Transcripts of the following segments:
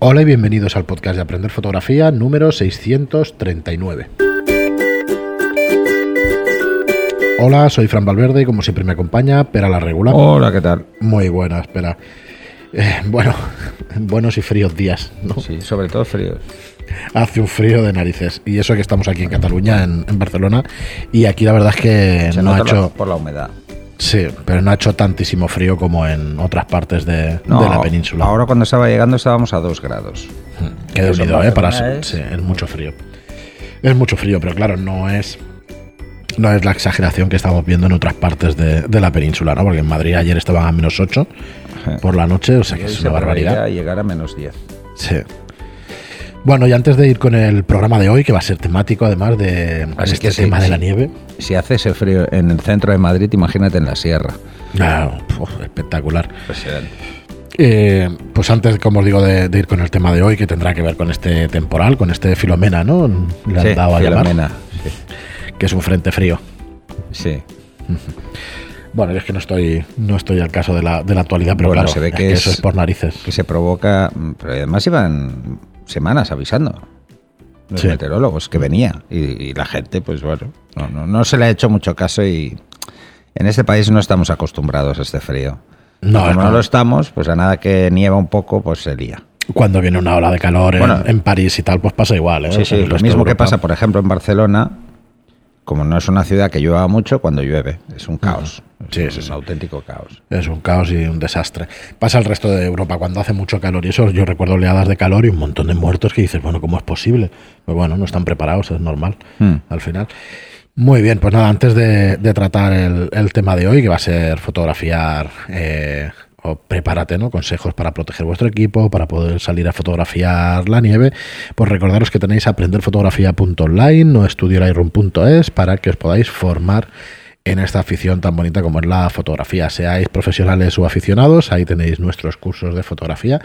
Hola y bienvenidos al podcast de Aprender Fotografía número 639. Hola, soy Fran Valverde y como siempre me acompaña Pera la Regular. Hola, ¿qué tal? Muy buena, espera. Eh, bueno, buenos y fríos días, ¿no? Sí, sobre todo fríos. Hace un frío de narices. Y eso que estamos aquí en Cataluña, en, en Barcelona. Y aquí la verdad es que Se no ha hecho. por la humedad. Sí, pero no ha hecho tantísimo frío como en otras partes de, No, de la península. Ahora cuando estaba llegando estábamos a 2 grados. Eso en unido, ¿eh? Para es- sí, es mucho frío. Es mucho frío, pero claro, no es. No es la exageración que estamos viendo en otras partes de, de la península, ¿no? Porque en Madrid ayer estaban a menos 8 por la noche, o sea que es una barbaridad. llegar a menos 10. Sí. Bueno, y antes de ir con el programa de hoy, que va a ser temático además de Así este que sí, tema de sí. la nieve. Si hace ese frío en el centro de Madrid, imagínate en la sierra. Ah, espectacular. Impresionante. Eh, pues antes, como os digo, de, de ir con el tema de hoy, que tendrá que ver con este temporal, con este Filomena, ¿no? Le han Sí, dado a llamar, Filomena. que es un frente frío. Sí. Bueno, yo es que no estoy, no estoy al caso de la, de la actualidad, pero Bueno, claro, se ve es que que es- eso es por narices. Que se provoca. Pero además iban semanas avisando. Los Sí. meteorólogos que venía. Y, y la gente, pues bueno, no, no, no se le ha hecho mucho caso y. En este país no estamos acostumbrados a este frío. No, Como no. lo estamos, pues a nada que nieva un poco, pues se lía. Cuando viene una ola de calor en, Bueno. en París y tal, pues pasa igual. ¿eh? Sí, sí, lo mismo que pasa, por ejemplo, en Barcelona, como no es una ciudad que llueva mucho, cuando llueve es un caos. Sí, es sí, un sí. auténtico caos. Es un caos y un desastre. Pasa el resto de Europa cuando hace mucho calor y eso yo recuerdo oleadas de calor y un montón de muertos que dices, bueno, ¿cómo es posible? Pues bueno, no están preparados, es normal Hmm. al final. Muy bien, pues nada, antes de, de tratar el, el tema de hoy, que va a ser fotografiar eh, o prepárate, ¿no? Consejos para proteger vuestro equipo, para poder salir a fotografiar la nieve, pues recordaros que tenéis aprenderfotografía.online o estudiolightroom.es para que os podáis formar en esta afición tan bonita como es la fotografía. Seáis profesionales o aficionados, ahí tenéis nuestros cursos de fotografía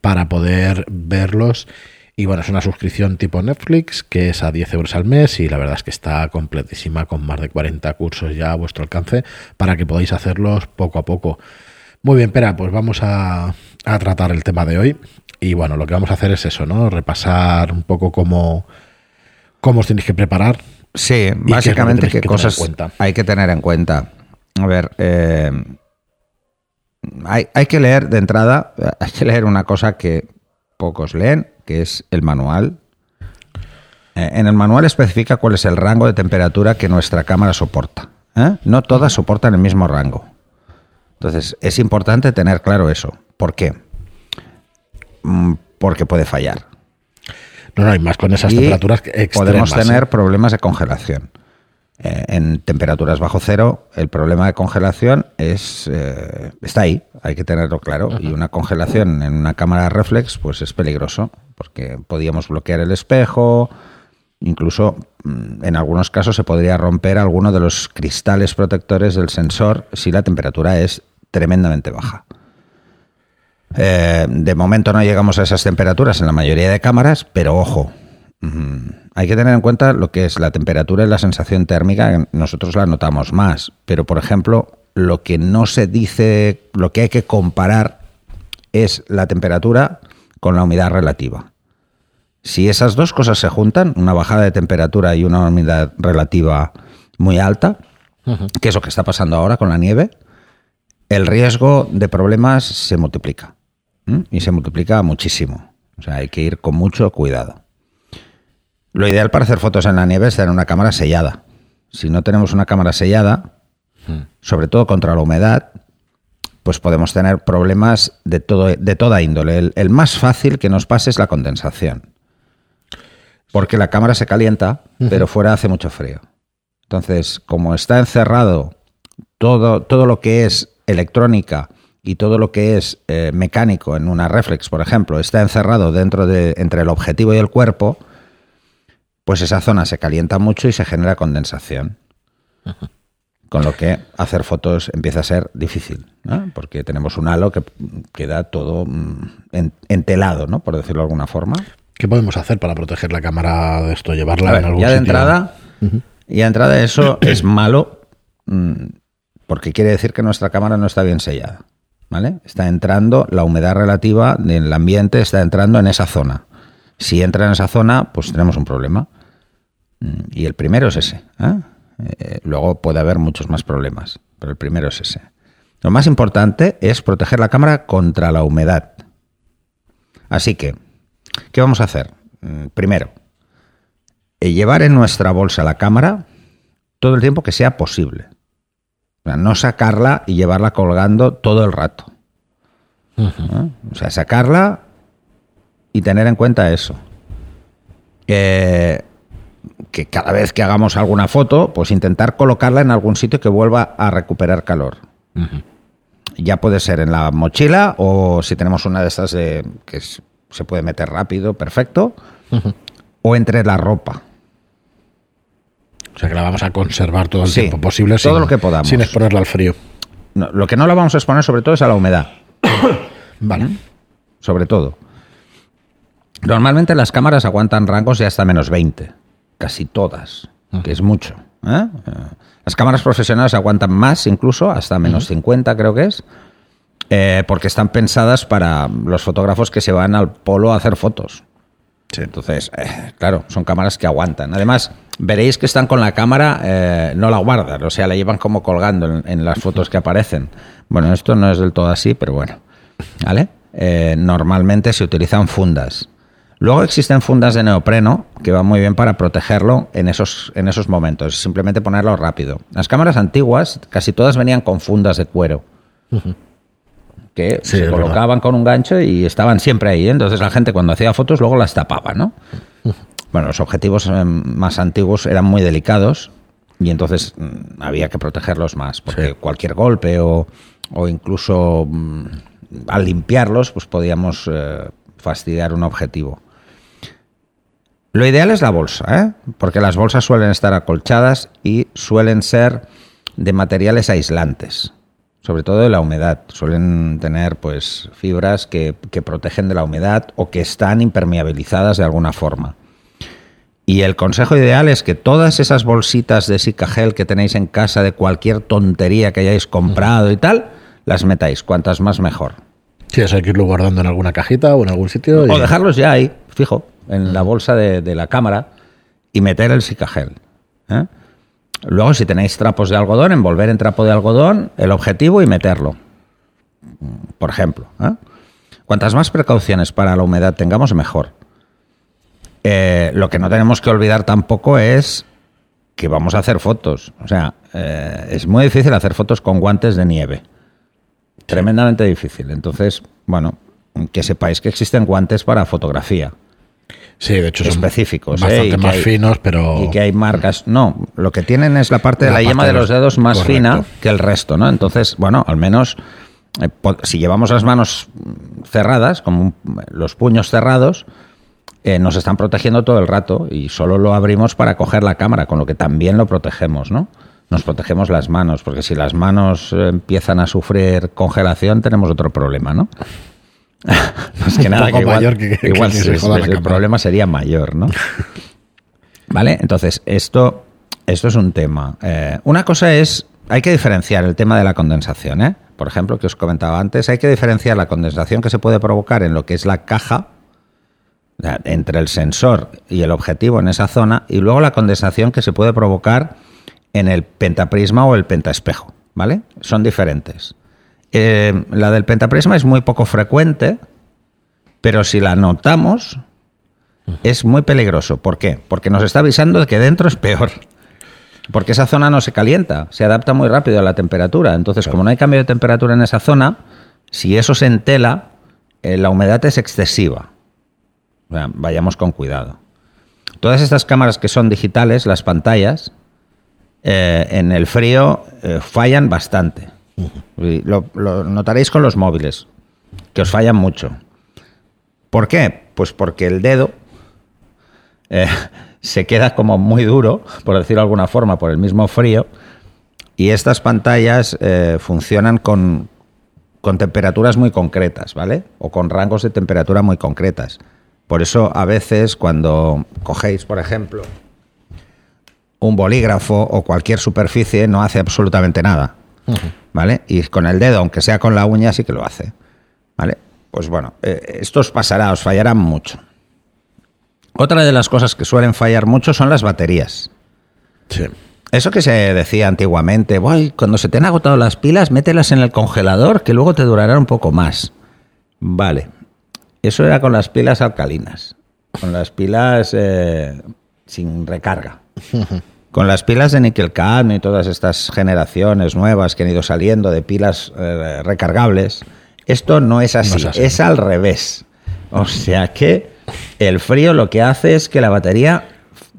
para poder verlos. Y bueno, es una suscripción tipo Netflix que es a 10 euros al mes y la verdad es que está completísima con más de 40 cursos ya a vuestro alcance para que podáis hacerlos poco a poco. Muy bien, Pera, pues vamos a, a tratar el tema de hoy. Y bueno, lo que vamos a hacer es eso, ¿no? Repasar un poco cómo, cómo os tenéis que preparar. Sí, que básicamente que cosas hay que tener en cuenta. A ver, eh, hay, hay que leer de entrada, eh, hay que leer una cosa que pocos leen, que es el manual. Eh, en el manual especifica cuál es el rango de temperatura que nuestra cámara soporta. ¿eh? No todas soportan el mismo rango. Entonces, es importante tener claro eso. ¿Por qué? Mm, Porque puede fallar. No, no, y más con esas Y temperaturas extremas. podemos ¿eh? tener problemas de congelación. Eh, en temperaturas bajo cero, el problema de congelación es eh, está ahí, hay que tenerlo claro. Y una congelación en una cámara reflex, pues es peligroso, porque podíamos bloquear el espejo, incluso mm, en algunos casos se podría romper alguno de los cristales protectores del sensor si la temperatura es tremendamente baja. Eh, de momento no llegamos a esas temperaturas en la mayoría de cámaras, pero ojo, hay que tener en cuenta lo que es la temperatura y la sensación térmica, nosotros la notamos más, pero por ejemplo, lo que no se dice, lo que hay que comparar es la temperatura con la humedad relativa. Si esas dos cosas se juntan, una bajada de temperatura y una humedad relativa muy alta, que es lo que está pasando ahora con la nieve, el riesgo de problemas se multiplica. Y se multiplica muchísimo. O sea, hay que ir con mucho cuidado. Lo ideal para hacer fotos en la nieve es tener una cámara sellada. Si no tenemos una cámara sellada, sobre todo contra la humedad, pues podemos tener problemas de, todo, de toda índole. El, el más fácil que nos pase es la condensación. Porque la cámara se calienta, pero fuera hace mucho frío. Entonces, como está encerrado todo, todo lo que es electrónica y todo lo que es eh, mecánico en una reflex, por ejemplo, está encerrado dentro de entre el objetivo y el cuerpo, pues esa zona se calienta mucho y se genera condensación. Con lo que hacer fotos empieza a ser difícil, ¿no? porque tenemos un halo que queda todo mm, en- entelado, ¿no? por decirlo de alguna forma. ¿Qué podemos hacer para proteger la cámara de esto? ¿Llevarla ver, en algún ya de sitio? entrada, ya de entrada eso es malo mm, porque quiere decir que nuestra cámara no está bien sellada. ¿Vale? Está entrando, la humedad relativa del ambiente está entrando en esa zona. Si entra en esa zona, pues tenemos un problema. Mm, y el primero es ese. ¿eh? Eh, luego puede haber muchos más problemas, pero el primero es ese. Lo más importante es proteger la cámara contra la humedad. Así que, ¿qué vamos a hacer? Mm, primero, eh, llevar en nuestra bolsa la cámara todo el tiempo que sea posible. No sacarla y llevarla colgando todo el rato. O sea, sacarla y tener en cuenta eso. que cada vez que hagamos alguna foto, pues intentar colocarla en algún sitio que vuelva a recuperar calor. Ya puede ser en la mochila o si tenemos una de estas que se puede meter rápido, perfecto, o entre la ropa. O sea que la vamos a conservar todo el tiempo posible todo sin, lo que podamos. sin exponerla al frío. lo que no la vamos a exponer sobre todo es a la humedad. vale. Sobre todo. Normalmente las cámaras aguantan rangos de hasta menos 20. Casi todas, que es mucho. ¿eh? Las cámaras profesionales aguantan más, incluso, hasta menos 50 creo que es, eh, porque están pensadas para los fotógrafos que se van al polo a hacer fotos. Entonces, eh, claro, son cámaras que aguantan. Además, veréis que están con la cámara, no la guardan, o sea, la llevan como colgando en, las fotos que aparecen. Bueno, esto no es del todo así, pero bueno. ¿Vale? normalmente se utilizan fundas. Luego existen fundas de neopreno que van muy bien para protegerlo en esos, en esos momentos, simplemente ponerlo rápido. Las cámaras antiguas casi todas venían con fundas de cuero. Que se colocaban con un gancho y estaban siempre ahí. ¿eh? Entonces la gente cuando hacía fotos luego las tapaba, ¿no? Bueno, los objetivos eh, más antiguos eran muy delicados y entonces mm, había que protegerlos más, porque cualquier golpe o, incluso mm, al limpiarlos, pues podíamos eh, fastidiar un objetivo. Lo ideal es la bolsa, ¿eh? porque las bolsas suelen estar acolchadas y suelen ser de materiales aislantes, sobre todo de la humedad. Suelen tener pues fibras que, protegen de la humedad o que están impermeabilizadas de alguna forma. Y el consejo ideal es que todas esas bolsitas de Sikagel que tenéis en casa de cualquier tontería que hayáis comprado y tal, las metáis. Cuantas más mejor. Sí, eso hay que irlo guardando en alguna cajita o en algún sitio. O dejarlos ya ahí, fijo en la bolsa de, la cámara y meter el sicagel. ¿eh? Luego, si tenéis trapos de algodón, envolver en trapo de algodón el objetivo y meterlo. Por ejemplo. ¿eh? Cuantas más precauciones para la humedad tengamos, mejor. Eh, lo que no tenemos que olvidar tampoco es que vamos a hacer fotos. O sea, es muy difícil hacer fotos con guantes de nieve. Tremendamente difícil. Entonces, bueno, que sepáis que existen guantes para fotografía. Sí, de hecho específicos, son ¿eh? bastante más finos, pero y que hay marcas. No, lo que tienen es la parte de la, yema de los dedos más fina que el resto, ¿no? Entonces, bueno, al menos eh, si llevamos las manos cerradas, como los puños cerrados, eh, nos están protegiendo todo el rato y solo lo abrimos para coger la cámara, con lo que también lo protegemos, ¿no? Nos protegemos las manos, porque si las manos empiezan a sufrir congelación, tenemos otro problema, ¿no? Más que nada, que igual, el problema sería mayor, ¿no? vale, entonces, esto, esto es un tema. Eh, una cosa es, hay que diferenciar el tema de la condensación, ¿eh? Por ejemplo, que os comentaba antes, hay que diferenciar la condensación que se puede provocar en lo que es la caja, entre el sensor y el objetivo en esa zona, y luego la condensación que se puede provocar en el pentaprisma o el pentaespejo, ¿vale? Son diferentes. Eh, la del pentaprisma es muy poco frecuente, pero si la notamos, es muy peligroso. ¿Por qué? Porque nos está avisando de que dentro es peor. Porque esa zona no se calienta, se adapta muy rápido a la temperatura. Entonces, como no hay cambio de temperatura en esa zona, si eso se entela, eh, la humedad es excesiva. vayamos con cuidado. Todas estas cámaras que son digitales, las pantallas, eh, en el frío fallan bastante. Lo, notaréis con los móviles, que os fallan mucho. ¿Por qué? Pues porque el dedo eh, se queda como muy duro, por decirlo de alguna forma, por el mismo frío, y estas pantallas eh, funcionan con, con temperaturas muy concretas, ¿vale? O con rangos de temperatura muy concretas. Por eso a veces cuando cogéis, por ejemplo, un bolígrafo o cualquier superficie no hace absolutamente nada ¿vale? Y con el dedo, aunque sea con la uña, sí que lo hace, ¿vale? Pues bueno, eh, esto os pasará, os fallará mucho. Otra de las cosas que suelen fallar mucho son las baterías. Sí. Eso que se decía antiguamente, voy, cuando se te han agotado las pilas, mételas en el congelador, que luego te durará un poco más. Vale, eso era con las pilas alcalinas, con las pilas eh, sin recarga. Con las pilas de níquel cadmio y todas estas generaciones nuevas que han ido saliendo de pilas eh, recargables, esto no es, así, No es así. es al revés. O sea que el frío lo que hace es que la batería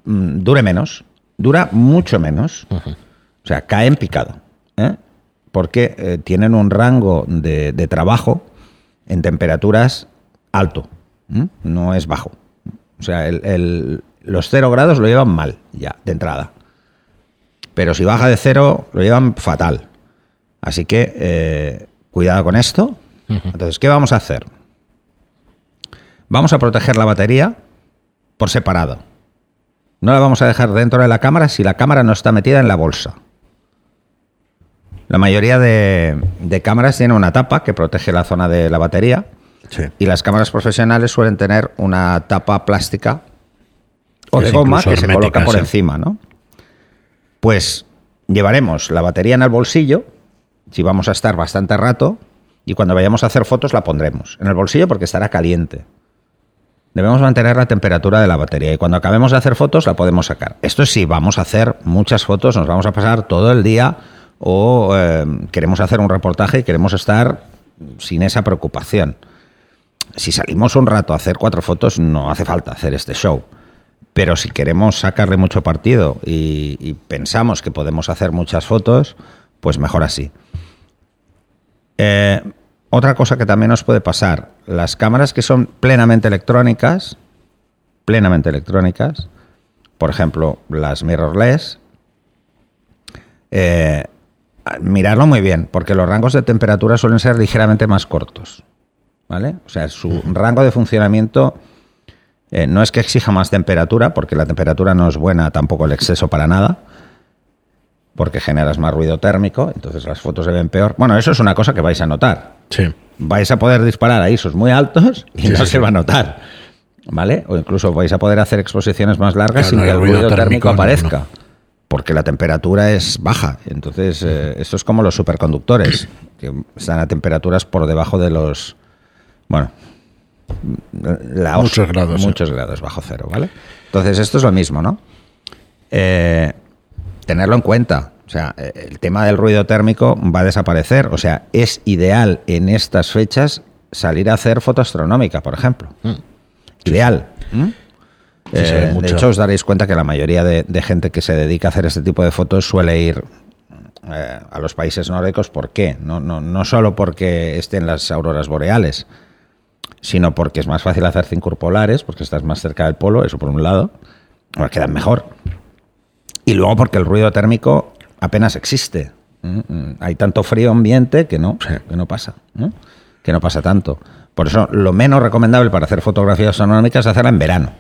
mm, dure menos, dura mucho menos. O sea, cae en picado. ¿eh? Porque eh, tienen un rango de, de trabajo en temperaturas alto, no es bajo. O sea, el- el- los cero grados lo llevan mal ya, de entrada. Pero si baja de cero, lo llevan fatal. Así que eh, cuidado con esto. Entonces, ¿qué vamos a hacer? Vamos a proteger la batería por separado. No la vamos a dejar dentro de la cámara si la cámara no está metida en la bolsa. La mayoría de, de cámaras tienen una tapa que protege la zona de la batería Sí. y las cámaras profesionales suelen tener una tapa plástica o de goma que se coloca por encima, ¿no? Pues llevaremos la batería en el bolsillo, si vamos a estar bastante rato, y cuando vayamos a hacer fotos la pondremos en el bolsillo porque estará caliente. Debemos mantener la temperatura de la batería y cuando acabemos de hacer fotos la podemos sacar. Esto es si vamos a hacer muchas fotos, nos vamos a pasar todo el día o eh, queremos hacer un reportaje y queremos estar sin esa preocupación. Si salimos un rato a hacer cuatro fotos, no hace falta hacer este show. Pero si queremos sacarle mucho partido y, y pensamos que podemos hacer muchas fotos, pues mejor así. Eh, otra cosa que también nos puede pasar, las cámaras que son plenamente electrónicas, plenamente electrónicas, por ejemplo, las mirrorless, eh, mirarlo muy bien, porque los rangos de temperatura suelen ser ligeramente más cortos. ¿Vale? O sea, su rango de funcionamiento eh, no es que exija más temperatura, porque la temperatura no es buena, tampoco el exceso para nada, porque generas más ruido térmico, entonces las fotos se ven peor. Bueno, eso es una cosa que vais a notar. Sí. Vais a poder disparar a ISOs muy altos y Sí, no sí, se va a notar. ¿Vale? O incluso vais a poder hacer exposiciones más largas Claro, sin no, que el ruido ruido térmico, no, aparezca. no. Porque la temperatura es baja. Entonces, eh, esto es como los superconductores, que están a temperaturas por debajo de los. Bueno. La os- Muchos grados, sí. Muchos grados bajo cero, ¿vale? Entonces, esto es lo mismo, ¿no? Eh, tenerlo en cuenta. O sea, eh, el tema del ruido térmico va a desaparecer. O sea, es ideal en estas fechas salir a hacer foto astronómica, por ejemplo. Ideal. ¿Mm? Mm. Sí, ve Eh, de hecho, os daréis cuenta que la mayoría de, de gente que se dedica a hacer este tipo de fotos suele ir eh, a los países nórdicos. ¿Por qué? No, no, no solo porque estén las auroras boreales, sino porque es más fácil hacer cinco polares, porque estás más cerca del polo, eso por un lado, porque quedan mejor. Y luego porque el ruido térmico apenas existe. Mm, mm. Hay tanto frío ambiente que no, que no pasa. ¿no? Que no pasa tanto. Por eso, lo menos recomendable para hacer fotografías astronómicas es hacerla en verano.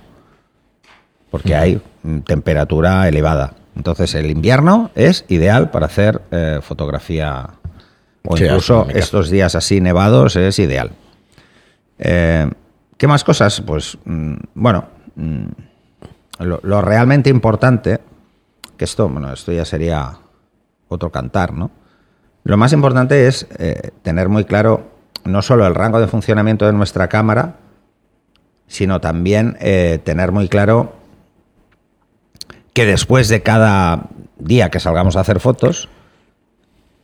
Porque hay temperatura elevada. Entonces, el invierno es ideal para hacer eh, fotografía. O Sí, incluso estos días así nevados es ideal. Eh, ¿Qué más cosas? Pues, mm, bueno, mm, lo, realmente importante, que esto, bueno, esto ya sería otro cantar, ¿no? Lo más importante es eh, tener muy claro no solo el rango de funcionamiento de nuestra cámara, sino también eh, tener muy claro que después de cada día que salgamos a hacer fotos,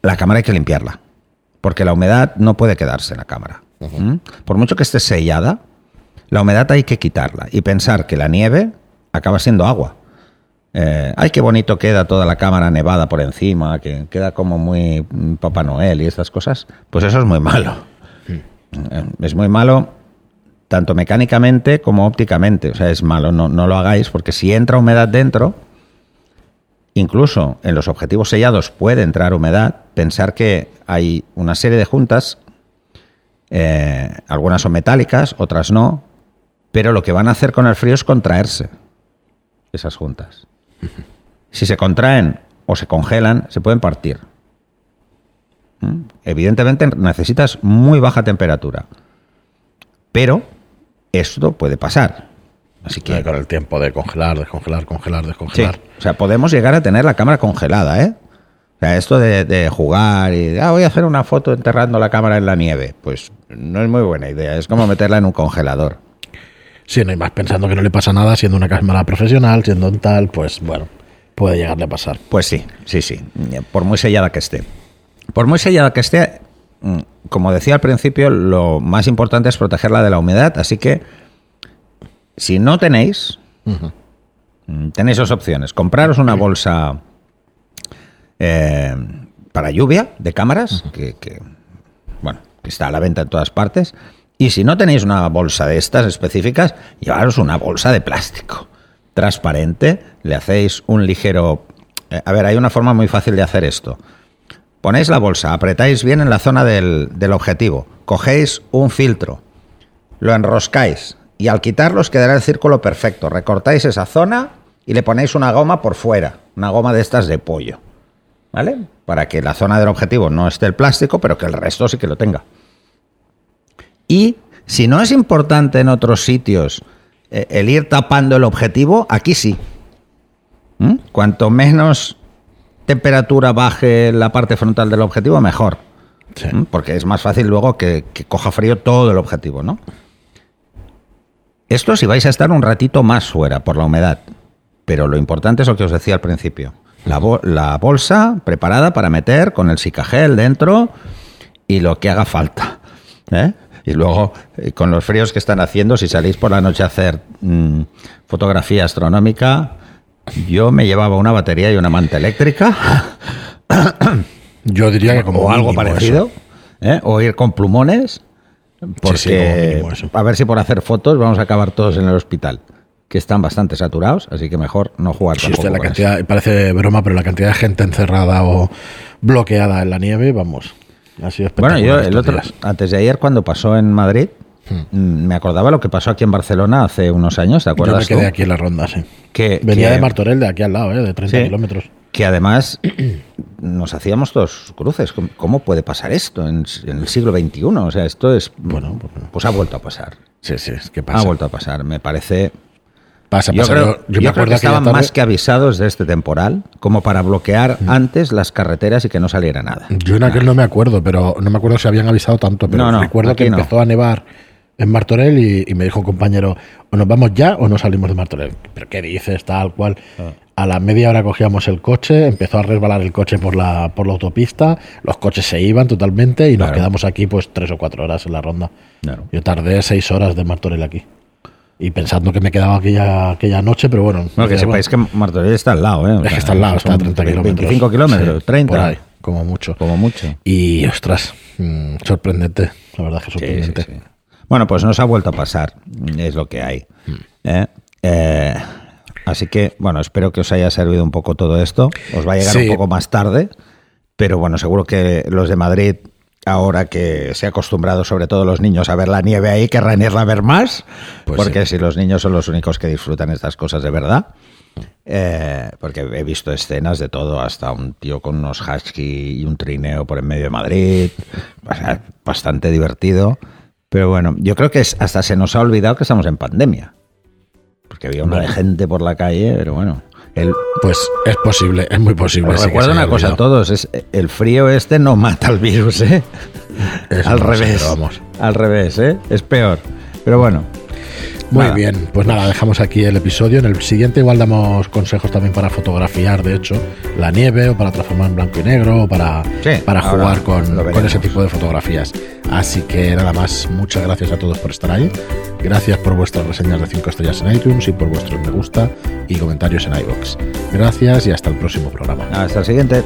la cámara hay que limpiarla, porque la humedad no puede quedarse en la cámara. ¿Mm? Por mucho que esté sellada, la humedad hay que quitarla y pensar que la nieve acaba siendo agua. Eh, ay, qué bonito queda toda la cámara nevada por encima, que queda como muy mm, Papá Noel y estas cosas. Pues eso es muy malo. Eh, Es muy malo tanto mecánicamente como ópticamente. O sea, es malo, no, no lo hagáis, porque si entra humedad dentro, incluso en los objetivos sellados puede entrar humedad. Pensar que hay una serie de juntas, eh, algunas son metálicas, otras no, pero lo que van a hacer con el frío es contraerse esas juntas. Si se contraen o se congelan, se pueden partir. ¿Mm? Evidentemente necesitas muy baja temperatura. Pero esto puede pasar. Así que. Con el tiempo de congelar, descongelar, congelar, descongelar. Sí. O sea, podemos llegar a tener la cámara congelada, ¿eh? O sea, esto de, de jugar y ah, voy a hacer una foto enterrando la cámara en la nieve, pues no es muy buena idea. Es como meterla en un congelador. Sí, no hay más pensando que no le pasa nada, siendo una cámara profesional, siendo un tal, pues bueno, puede llegarle a pasar. Pues sí, sí, sí. Por muy sellada que esté. Por muy sellada que esté, mm, como decía al principio, lo más importante es protegerla de la humedad. Así que, si no tenéis, mm, tenéis dos opciones. Compraros una bolsa eh, para lluvia de cámaras, que, que, bueno, que está a la venta en todas partes. Y si no tenéis una bolsa de estas específicas, llevaros una bolsa de plástico transparente, le hacéis un ligero... eh, a ver, hay una forma muy fácil de hacer esto. Ponéis la bolsa, apretáis bien en la zona del, del objetivo, cogéis un filtro, lo enroscáis y al quitarlo os quedará el círculo perfecto. Recortáis esa zona y le ponéis una goma por fuera, una goma de estas de pollo. ¿Vale? Para que la zona del objetivo no esté el plástico, pero que el resto sí que lo tenga. Y si no es importante en otros sitios eh, el ir tapando el objetivo, aquí sí. ¿Mm? Cuanto menos temperatura baje la parte frontal del objetivo, mejor. Sí. ¿Mm? Porque es más fácil luego que, que coja frío todo el objetivo, ¿no? Esto si vais a estar un ratito más fuera por la humedad. Pero lo importante es lo que os decía al principio. La, bo- la bolsa preparada para meter con el sicagel dentro y lo que haga falta. ¿eh? Y luego, eh, con los fríos que están haciendo, si salís por la noche a hacer mm, fotografía astronómica, yo me llevaba una batería y una manta eléctrica Yo diría que como o algo parecido. ¿eh? o ir con plumones, porque sí, a ver si por hacer fotos vamos a acabar todos en el hospital, que están bastante saturados, así que mejor no jugar Sí, tampoco la con cantidad, parece broma, pero la cantidad de gente encerrada o bloqueada en la nieve, vamos, ha sido Bueno, yo espectacular el otro, días. antes de ayer cuando pasó en Madrid, mm, me acordaba lo que pasó aquí en Barcelona hace unos años, ¿te Yo me acuerdas quedé tú? aquí en la ronda, sí. Que, Venía que- de Martorell, de aquí al lado, ¿eh? de 30 Sí. kilómetros. que además nos hacíamos dos cruces. ¿Cómo- ¿Cómo puede pasar esto en, en el siglo XXI? O sea, esto es... Bueno, pues ha vuelto a pasar. Sí, sí, es que Ha pasa. vuelto a pasar. Me parece... Pasa, Yo pasa. creo, Yo, yo yo me creo que estaban tarde- más que avisados de este temporal como para bloquear antes las carreteras y que no saliera nada. Yo en aquel no me acuerdo, pero no me acuerdo si habían avisado tanto, pero No, no, recuerdo que no. empezó a nevar en Martorell y, y me dijo un compañero, o nos vamos ya o no salimos de Martorell. ¿Pero qué dices? Tal cual. Ah. A la media hora cogíamos el coche, empezó a resbalar el coche por la, por la autopista, los coches se iban totalmente y nos quedamos aquí pues tres o cuatro horas en la ronda. Claro. Yo tardé seis horas de Martorell aquí. Y pensando que me quedaba aquella, aquella noche, pero bueno. Bueno, que sepáis que Martorell está al lado, ¿eh? O es que está al lado, está a son 30 kilómetros. 25 kilómetros, Sí, 30. por ahí, como mucho. Como mucho. Y ostras, mm, sorprendente, la verdad que Sí, sorprendente. sí, sí. Bueno, pues nos ha vuelto a pasar, es lo que hay. ¿eh? Eh, así que, bueno, espero que os haya servido un poco todo esto. Os va a llegar un poco más tarde, pero bueno, seguro que los de Madrid, ahora que se ha acostumbrado sobre todo los niños a ver la nieve ahí, querrán irla a ver más, Pues porque si los niños son los únicos que disfrutan estas cosas de verdad. Eh, porque he visto escenas de todo, hasta un tío con unos husky y un trineo por en medio de Madrid, bastante divertido. Pero bueno, yo creo que hasta se nos ha olvidado que estamos en pandemia. Porque había una de gente por la calle, pero bueno. El, Pues es posible, es muy posible. se una cosa a todos, es el frío este no mata al virus, ¿eh? Eso al no lo sé, revés. vamos. Al revés, ¿eh? Es peor. Pero bueno. Muy Nada. bien, pues nada, dejamos aquí el episodio. En el siguiente igual damos consejos también para fotografiar, de hecho, la nieve o para transformar en blanco y negro o para, Sí, para jugar con, con ese tipo de fotografías. Así que nada más, muchas gracias a todos por estar ahí. Gracias por vuestras reseñas de 5 estrellas en iTunes y por vuestros me gusta y comentarios en iBox. Gracias y hasta el próximo programa. Hasta el siguiente.